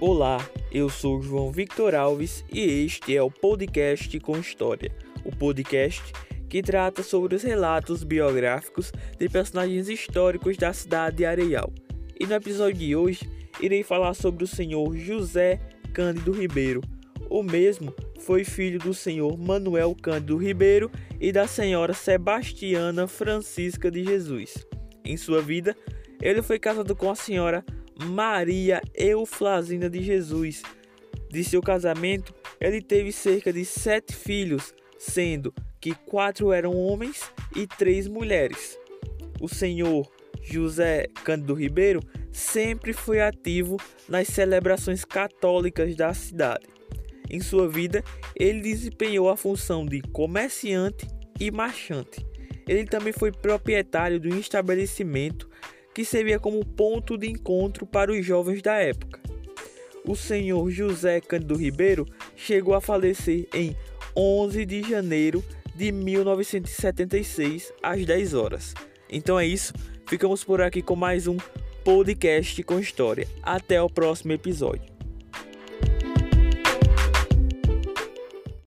Olá, eu sou João Victor Alves e este é o podcast com História, o podcast que trata sobre os relatos biográficos de personagens históricos da cidade de Areial. E no episódio de hoje irei falar sobre o senhor José Cândido Ribeiro. O mesmo foi filho do senhor Manuel Cândido Ribeiro e da senhora Sebastiana Francisca de Jesus. Em sua vida, ele foi casado com a senhora Maria Euflasina de Jesus. De seu casamento, ele teve cerca de sete filhos, sendo que quatro eram homens e três mulheres. O senhor José Cândido Ribeiro sempre foi ativo nas celebrações católicas da cidade. Em sua vida, ele desempenhou a função de comerciante e marchante. Ele também foi proprietário de um estabelecimento que servia como ponto de encontro para os jovens da época. O senhor José Cândido Ribeiro chegou a falecer em 11 de janeiro de 1976, às 10 horas. Então é isso, ficamos por aqui com mais um podcast com história. Até o próximo episódio.